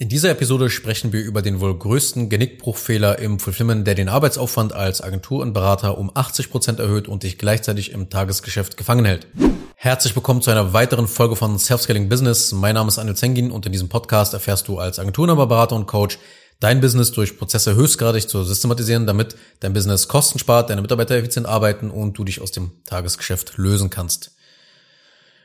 In dieser Episode sprechen wir über den wohl größten Genickbruchfehler im Fulfillment, der den Arbeitsaufwand als Agentur und Berater um 80 Prozent erhöht und dich gleichzeitig im Tagesgeschäft gefangen hält. Herzlich willkommen zu einer weiteren Folge von Self-Scaling Business. Mein Name ist Anil Zengin und in diesem Podcast erfährst du als Agenturberater und Coach dein Business durch Prozesse höchstgradig zu systematisieren, damit dein Business Kosten spart, deine Mitarbeiter effizient arbeiten und du dich aus dem Tagesgeschäft lösen kannst.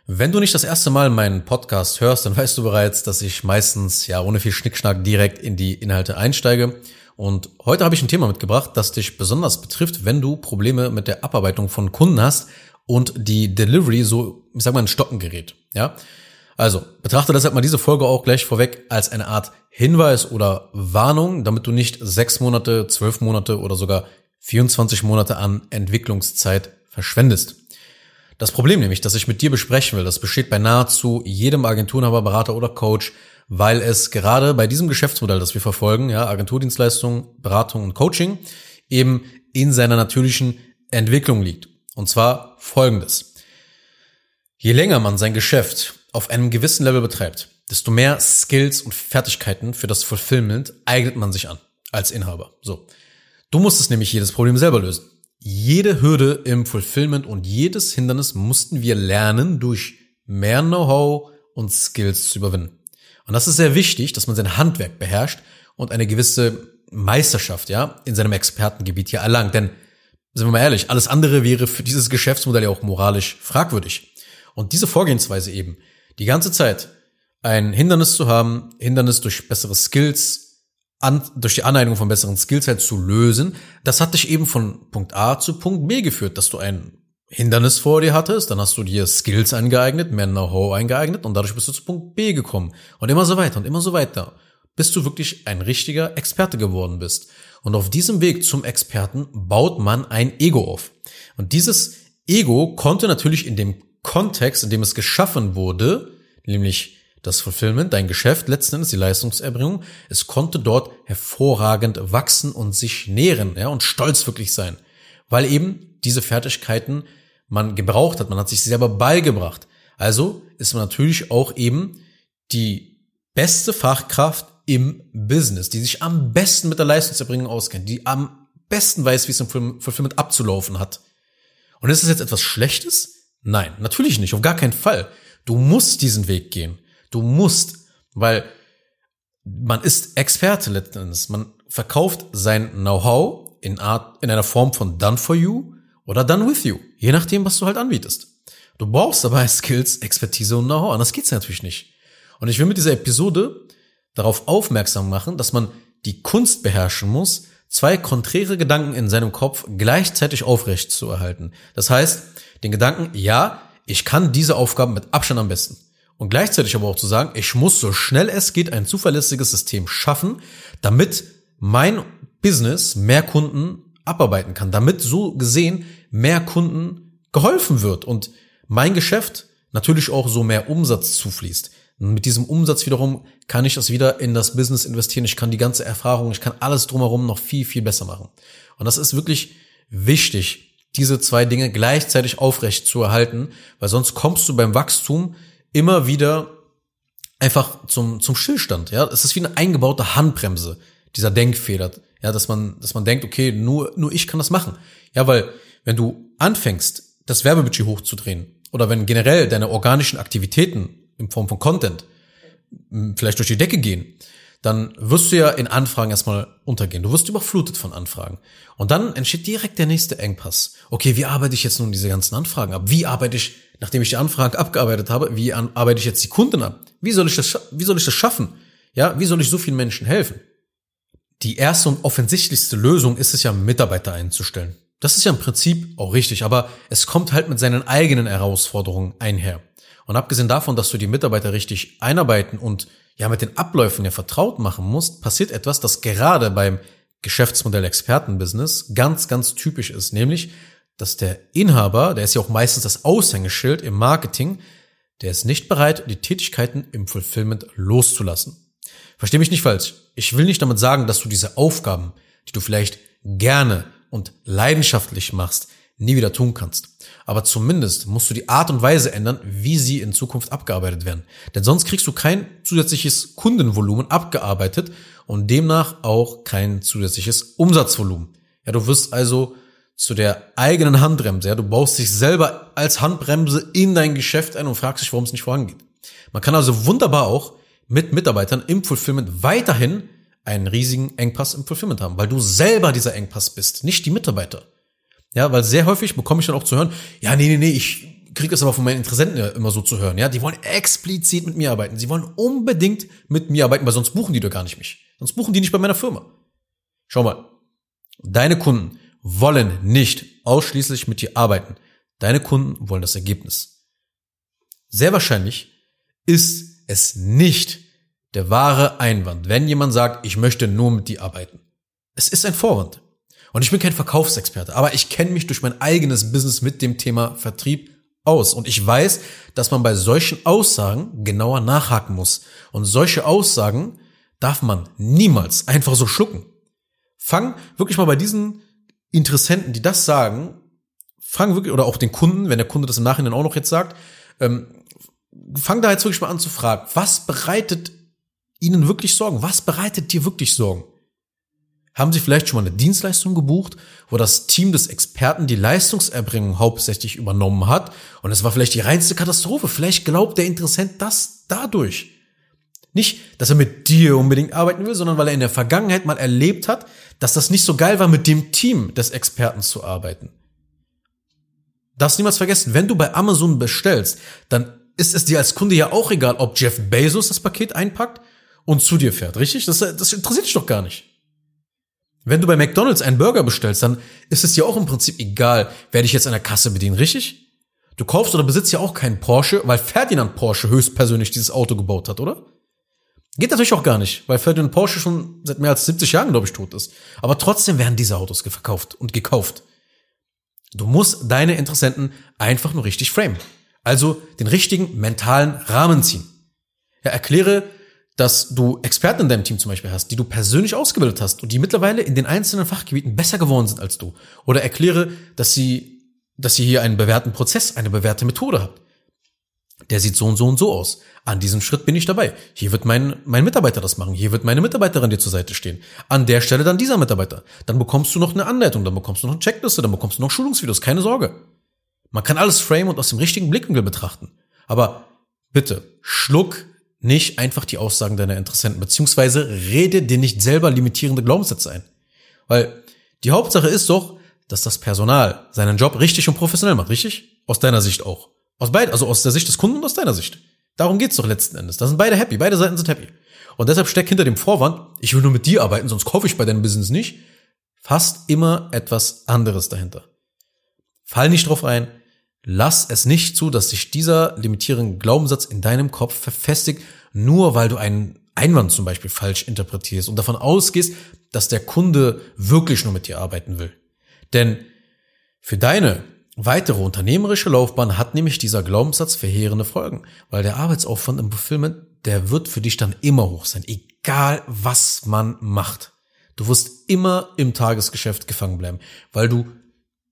Wenn du nicht das erste Mal meinen Podcast hörst, dann weißt du bereits, dass ich meistens ja ohne viel Schnickschnack direkt in die Inhalte einsteige. Und heute habe ich ein Thema mitgebracht, das dich besonders betrifft, wenn du Probleme mit der Abarbeitung von Kunden hast und die Delivery so, ich sag mal, in Stocken gerät. Ja, also betrachte deshalb mal diese Folge auch gleich vorweg als eine Art Hinweis oder Warnung, damit du nicht sechs Monate, zwölf Monate oder sogar 24 Monate an Entwicklungszeit verschwendest. Das Problem nämlich, das ich mit dir besprechen will, das besteht bei nahezu jedem Agenturenhaber, Berater oder Coach, weil es gerade bei diesem Geschäftsmodell, das wir verfolgen, ja, Agenturdienstleistung, Beratung und Coaching, eben in seiner natürlichen Entwicklung liegt. Und zwar folgendes. Je länger man sein Geschäft auf einem gewissen Level betreibt, desto mehr Skills und Fertigkeiten für das Fulfillment eignet man sich an als Inhaber. So. Du musst es nämlich jedes Problem selber lösen. Jede Hürde im Fulfillment und jedes Hindernis mussten wir lernen, durch mehr Know-how und Skills zu überwinden. Und das ist sehr wichtig, dass man sein Handwerk beherrscht und eine gewisse Meisterschaft, ja, in seinem Expertengebiet hier erlangt. Denn, sind wir mal ehrlich, alles andere wäre für dieses Geschäftsmodell ja auch moralisch fragwürdig. Und diese Vorgehensweise eben, die ganze Zeit ein Hindernis zu haben, Hindernis durch bessere Skills, an, durch die Aneignung von besseren Skills halt zu lösen, das hat dich eben von Punkt A zu Punkt B geführt, dass du ein Hindernis vor dir hattest, dann hast du dir Skills eingeeignet, mehr Know-how eingeeignet und dadurch bist du zu Punkt B gekommen. Und immer so weiter und immer so weiter, bis du wirklich ein richtiger Experte geworden bist. Und auf diesem Weg zum Experten baut man ein Ego auf. Und dieses Ego konnte natürlich in dem Kontext, in dem es geschaffen wurde, nämlich das Fulfillment, dein Geschäft, letzten Endes die Leistungserbringung, es konnte dort hervorragend wachsen und sich nähren, ja, und stolz wirklich sein. Weil eben diese Fertigkeiten man gebraucht hat, man hat sich selber beigebracht. Also ist man natürlich auch eben die beste Fachkraft im Business, die sich am besten mit der Leistungserbringung auskennt, die am besten weiß, wie es im Fulfillment abzulaufen hat. Und ist es jetzt etwas Schlechtes? Nein, natürlich nicht, auf gar keinen Fall. Du musst diesen Weg gehen. Du musst, weil man ist Experte letztendlich. Man verkauft sein Know-how in, in einer Form von done for you oder done with you. Je nachdem, was du halt anbietest. Du brauchst dabei Skills, Expertise und Know-how. Anders geht's natürlich nicht. Und ich will mit dieser Episode darauf aufmerksam machen, dass man die Kunst beherrschen muss, zwei konträre Gedanken in seinem Kopf gleichzeitig aufrecht zu erhalten. Das heißt, den Gedanken, ja, ich kann diese Aufgaben mit Abstand am besten. Und gleichzeitig aber auch zu sagen, ich muss so schnell es geht ein zuverlässiges System schaffen, damit mein Business mehr Kunden abarbeiten kann, damit so gesehen mehr Kunden geholfen wird und mein Geschäft natürlich auch so mehr Umsatz zufließt. Und mit diesem Umsatz wiederum kann ich das wieder in das Business investieren. Ich kann die ganze Erfahrung, ich kann alles drumherum noch viel, viel besser machen. Und das ist wirklich wichtig, diese zwei Dinge gleichzeitig aufrecht zu erhalten, weil sonst kommst du beim Wachstum immer wieder einfach zum, zum Stillstand. Ja, es ist wie eine eingebaute Handbremse, dieser Denkfehler. Ja, dass man, dass man denkt, okay, nur, nur ich kann das machen. Ja, weil wenn du anfängst, das Werbebudget hochzudrehen oder wenn generell deine organischen Aktivitäten in Form von Content vielleicht durch die Decke gehen, dann wirst du ja in Anfragen erstmal untergehen. Du wirst überflutet von Anfragen. Und dann entsteht direkt der nächste Engpass. Okay, wie arbeite ich jetzt nun diese ganzen Anfragen ab? Wie arbeite ich, nachdem ich die Anfragen abgearbeitet habe, wie an, arbeite ich jetzt die Kunden ab? Wie soll ich das, wie soll ich das schaffen? Ja, wie soll ich so vielen Menschen helfen? Die erste und offensichtlichste Lösung ist es ja, Mitarbeiter einzustellen. Das ist ja im Prinzip auch richtig, aber es kommt halt mit seinen eigenen Herausforderungen einher. Und abgesehen davon, dass du die Mitarbeiter richtig einarbeiten und ja mit den Abläufen ja vertraut machen musst, passiert etwas, das gerade beim Geschäftsmodell Expertenbusiness ganz, ganz typisch ist, nämlich, dass der Inhaber, der ist ja auch meistens das Aushängeschild im Marketing, der ist nicht bereit, die Tätigkeiten im Fulfillment loszulassen. Versteh mich nicht falsch. Ich will nicht damit sagen, dass du diese Aufgaben, die du vielleicht gerne und leidenschaftlich machst, nie wieder tun kannst. Aber zumindest musst du die Art und Weise ändern, wie sie in Zukunft abgearbeitet werden. Denn sonst kriegst du kein zusätzliches Kundenvolumen abgearbeitet und demnach auch kein zusätzliches Umsatzvolumen. Ja, du wirst also zu der eigenen Handbremse. Ja, du baust dich selber als Handbremse in dein Geschäft ein und fragst dich, warum es nicht vorangeht. Man kann also wunderbar auch mit Mitarbeitern im Fulfillment weiterhin einen riesigen Engpass im Fulfillment haben, weil du selber dieser Engpass bist, nicht die Mitarbeiter. Ja, weil sehr häufig bekomme ich dann auch zu hören, ja, nee, nee, nee, ich kriege es aber von meinen Interessenten immer so zu hören, ja, die wollen explizit mit mir arbeiten, sie wollen unbedingt mit mir arbeiten, weil sonst buchen die doch gar nicht mich. Sonst buchen die nicht bei meiner Firma. Schau mal, deine Kunden wollen nicht ausschließlich mit dir arbeiten. Deine Kunden wollen das Ergebnis. Sehr wahrscheinlich ist es nicht der wahre Einwand, wenn jemand sagt, ich möchte nur mit dir arbeiten. Es ist ein Vorwand. Und ich bin kein Verkaufsexperte, aber ich kenne mich durch mein eigenes Business mit dem Thema Vertrieb aus. Und ich weiß, dass man bei solchen Aussagen genauer nachhaken muss. Und solche Aussagen darf man niemals einfach so schlucken. Fang wirklich mal bei diesen Interessenten, die das sagen, fang wirklich, oder auch den Kunden, wenn der Kunde das im Nachhinein auch noch jetzt sagt, ähm, fang da jetzt wirklich mal an zu fragen, was bereitet ihnen wirklich Sorgen? Was bereitet dir wirklich Sorgen? Haben Sie vielleicht schon mal eine Dienstleistung gebucht, wo das Team des Experten die Leistungserbringung hauptsächlich übernommen hat und es war vielleicht die reinste Katastrophe? Vielleicht glaubt der Interessent das dadurch. Nicht, dass er mit dir unbedingt arbeiten will, sondern weil er in der Vergangenheit mal erlebt hat, dass das nicht so geil war, mit dem Team des Experten zu arbeiten. Darfst niemals vergessen, wenn du bei Amazon bestellst, dann ist es dir als Kunde ja auch egal, ob Jeff Bezos das Paket einpackt und zu dir fährt, richtig? Das, das interessiert dich doch gar nicht. Wenn du bei McDonald's einen Burger bestellst, dann ist es dir auch im Prinzip egal, wer dich jetzt an der Kasse bedient, richtig? Du kaufst oder besitzt ja auch keinen Porsche, weil Ferdinand Porsche höchstpersönlich dieses Auto gebaut hat, oder? Geht natürlich auch gar nicht, weil Ferdinand Porsche schon seit mehr als 70 Jahren, glaube ich, tot ist. Aber trotzdem werden diese Autos verkauft und gekauft. Du musst deine Interessenten einfach nur richtig framen. Also den richtigen mentalen Rahmen ziehen. Ja, erkläre, dass du Experten in deinem Team zum Beispiel hast, die du persönlich ausgebildet hast und die mittlerweile in den einzelnen Fachgebieten besser geworden sind als du. Oder erkläre, dass sie, dass sie hier einen bewährten Prozess, eine bewährte Methode habt der sieht so und so und so aus. An diesem Schritt bin ich dabei. Hier wird mein, mein Mitarbeiter das machen. Hier wird meine Mitarbeiterin dir zur Seite stehen. An der Stelle dann dieser Mitarbeiter. Dann bekommst du noch eine Anleitung, dann bekommst du noch eine Checkliste, dann bekommst du noch Schulungsvideos. Keine Sorge. Man kann alles frame und aus dem richtigen Blickwinkel betrachten. Aber bitte, schluck nicht einfach die Aussagen deiner Interessenten, beziehungsweise rede dir nicht selber limitierende Glaubenssätze ein. Weil die Hauptsache ist doch, dass das Personal seinen Job richtig und professionell macht, richtig? Aus deiner Sicht auch. Aus beid, also aus der Sicht des Kunden und aus deiner Sicht. Darum geht's doch letzten Endes. Da sind beide happy, beide Seiten sind happy. Und deshalb steckt hinter dem Vorwand, ich will nur mit dir arbeiten, sonst kaufe ich bei deinem Business nicht, fast immer etwas anderes dahinter. Fall nicht drauf ein, lass es nicht zu, dass sich dieser limitierende Glaubenssatz in deinem Kopf verfestigt, nur weil du einen Einwand zum Beispiel falsch interpretierst und davon ausgehst, dass der Kunde wirklich nur mit dir arbeiten will. Denn für deine weitere unternehmerische Laufbahn hat nämlich dieser Glaubenssatz verheerende Folgen, weil der Arbeitsaufwand im Fulfillment, der wird für dich dann immer hoch sein, egal was man macht. Du wirst immer im Tagesgeschäft gefangen bleiben, weil du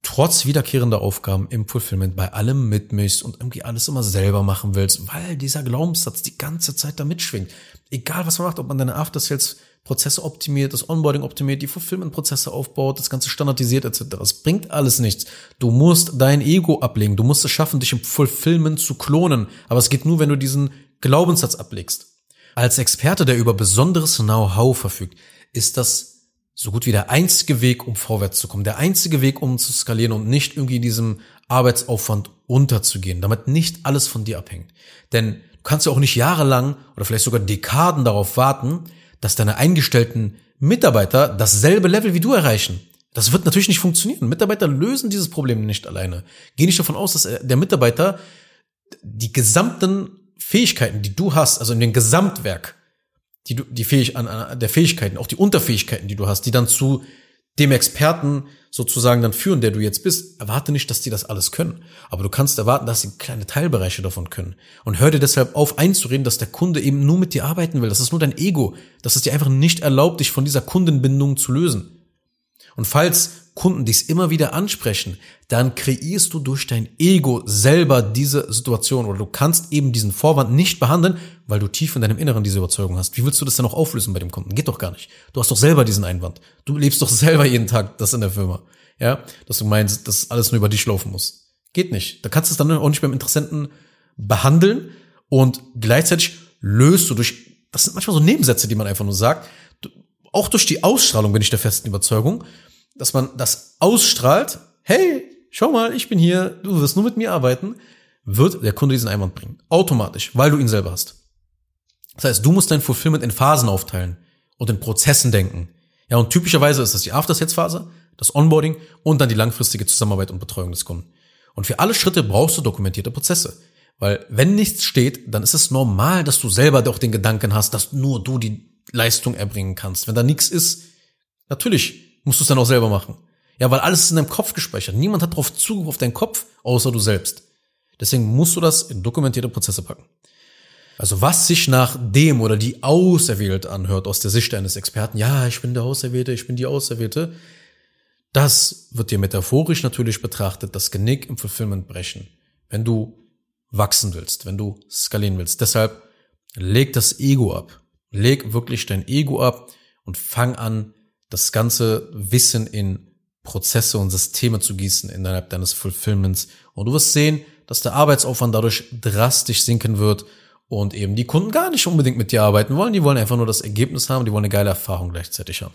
trotz wiederkehrender Aufgaben im Fulfillment bei allem mitmischst und irgendwie alles immer selber machen willst, weil dieser Glaubenssatz die ganze Zeit da mitschwingt. Egal was man macht, ob man deine After Sales Prozesse optimiert, das Onboarding optimiert, die Fulfillment-Prozesse aufbaut, das Ganze standardisiert etc. Es bringt alles nichts. Du musst dein Ego ablegen. Du musst es schaffen, dich im Fulfillment zu klonen. Aber es geht nur, wenn du diesen Glaubenssatz ablegst. Als Experte, der über besonderes Know-how verfügt, ist das so gut wie der einzige Weg, um vorwärts zu kommen. Der einzige Weg, um zu skalieren und nicht irgendwie in diesem Arbeitsaufwand unterzugehen, damit nicht alles von dir abhängt. Denn du kannst ja auch nicht jahrelang oder vielleicht sogar Dekaden darauf warten, dass deine eingestellten Mitarbeiter dasselbe Level wie du erreichen. Das wird natürlich nicht funktionieren. Mitarbeiter lösen dieses Problem nicht alleine. Geh nicht davon aus, dass der Mitarbeiter die gesamten Fähigkeiten, die du hast, also in dem Gesamtwerk, die du, die Fähig an, an der Fähigkeiten, auch die Unterfähigkeiten, die du hast, die dann zu dem Experten sozusagen dann führen, der du jetzt bist, erwarte nicht, dass die das alles können. Aber du kannst erwarten, dass sie kleine Teilbereiche davon können. Und hör dir deshalb auf einzureden, dass der Kunde eben nur mit dir arbeiten will. Das ist nur dein Ego. Das ist dir einfach nicht erlaubt, dich von dieser Kundenbindung zu lösen. Und falls Kunden dies immer wieder ansprechen, dann kreierst du durch dein Ego selber diese Situation oder du kannst eben diesen Vorwand nicht behandeln, weil du tief in deinem Inneren diese Überzeugung hast. Wie willst du das dann auch auflösen bei dem Kunden? Geht doch gar nicht. Du hast doch selber diesen Einwand. Du lebst doch selber jeden Tag das in der Firma. Ja, dass du meinst, dass alles nur über dich laufen muss. Geht nicht. Da kannst du es dann auch nicht beim Interessenten behandeln und gleichzeitig löst du durch, das sind manchmal so Nebensätze, die man einfach nur sagt, auch durch die Ausstrahlung bin ich der festen Überzeugung, dass man das ausstrahlt, hey, schau mal, ich bin hier, du wirst nur mit mir arbeiten, wird der Kunde diesen Einwand bringen. Automatisch, weil du ihn selber hast. Das heißt, du musst dein Fulfillment in Phasen aufteilen und in Prozessen denken. Ja, und typischerweise ist das die After-Sales-Phase, das Onboarding und dann die langfristige Zusammenarbeit und Betreuung des Kunden. Und für alle Schritte brauchst du dokumentierte Prozesse. Weil wenn nichts steht, dann ist es normal, dass du selber doch den Gedanken hast, dass nur du die Leistung erbringen kannst. Wenn da nichts ist, natürlich musst du es dann auch selber machen. Ja, weil alles ist in deinem Kopf gespeichert. Niemand hat darauf Zugriff auf deinen Kopf, außer du selbst. Deswegen musst du das in dokumentierte Prozesse packen. Also was sich nach dem oder die Auserwählte anhört aus der Sicht eines Experten, ja, ich bin der Auserwählte, ich bin die Auserwählte, das wird dir metaphorisch natürlich betrachtet, das Genick im Fulfillment brechen, wenn du wachsen willst, wenn du skalieren willst. Deshalb leg das Ego ab. Leg wirklich dein Ego ab und fang an, das ganze Wissen in Prozesse und Systeme zu gießen innerhalb deines Fulfillments. Und du wirst sehen, dass der Arbeitsaufwand dadurch drastisch sinken wird und eben die Kunden gar nicht unbedingt mit dir arbeiten wollen. Die wollen einfach nur das Ergebnis haben, die wollen eine geile Erfahrung gleichzeitig haben.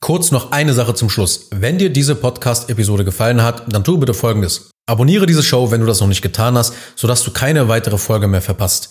Kurz noch eine Sache zum Schluss. Wenn dir diese Podcast-Episode gefallen hat, dann tu bitte Folgendes. Abonniere diese Show, wenn du das noch nicht getan hast, sodass du keine weitere Folge mehr verpasst.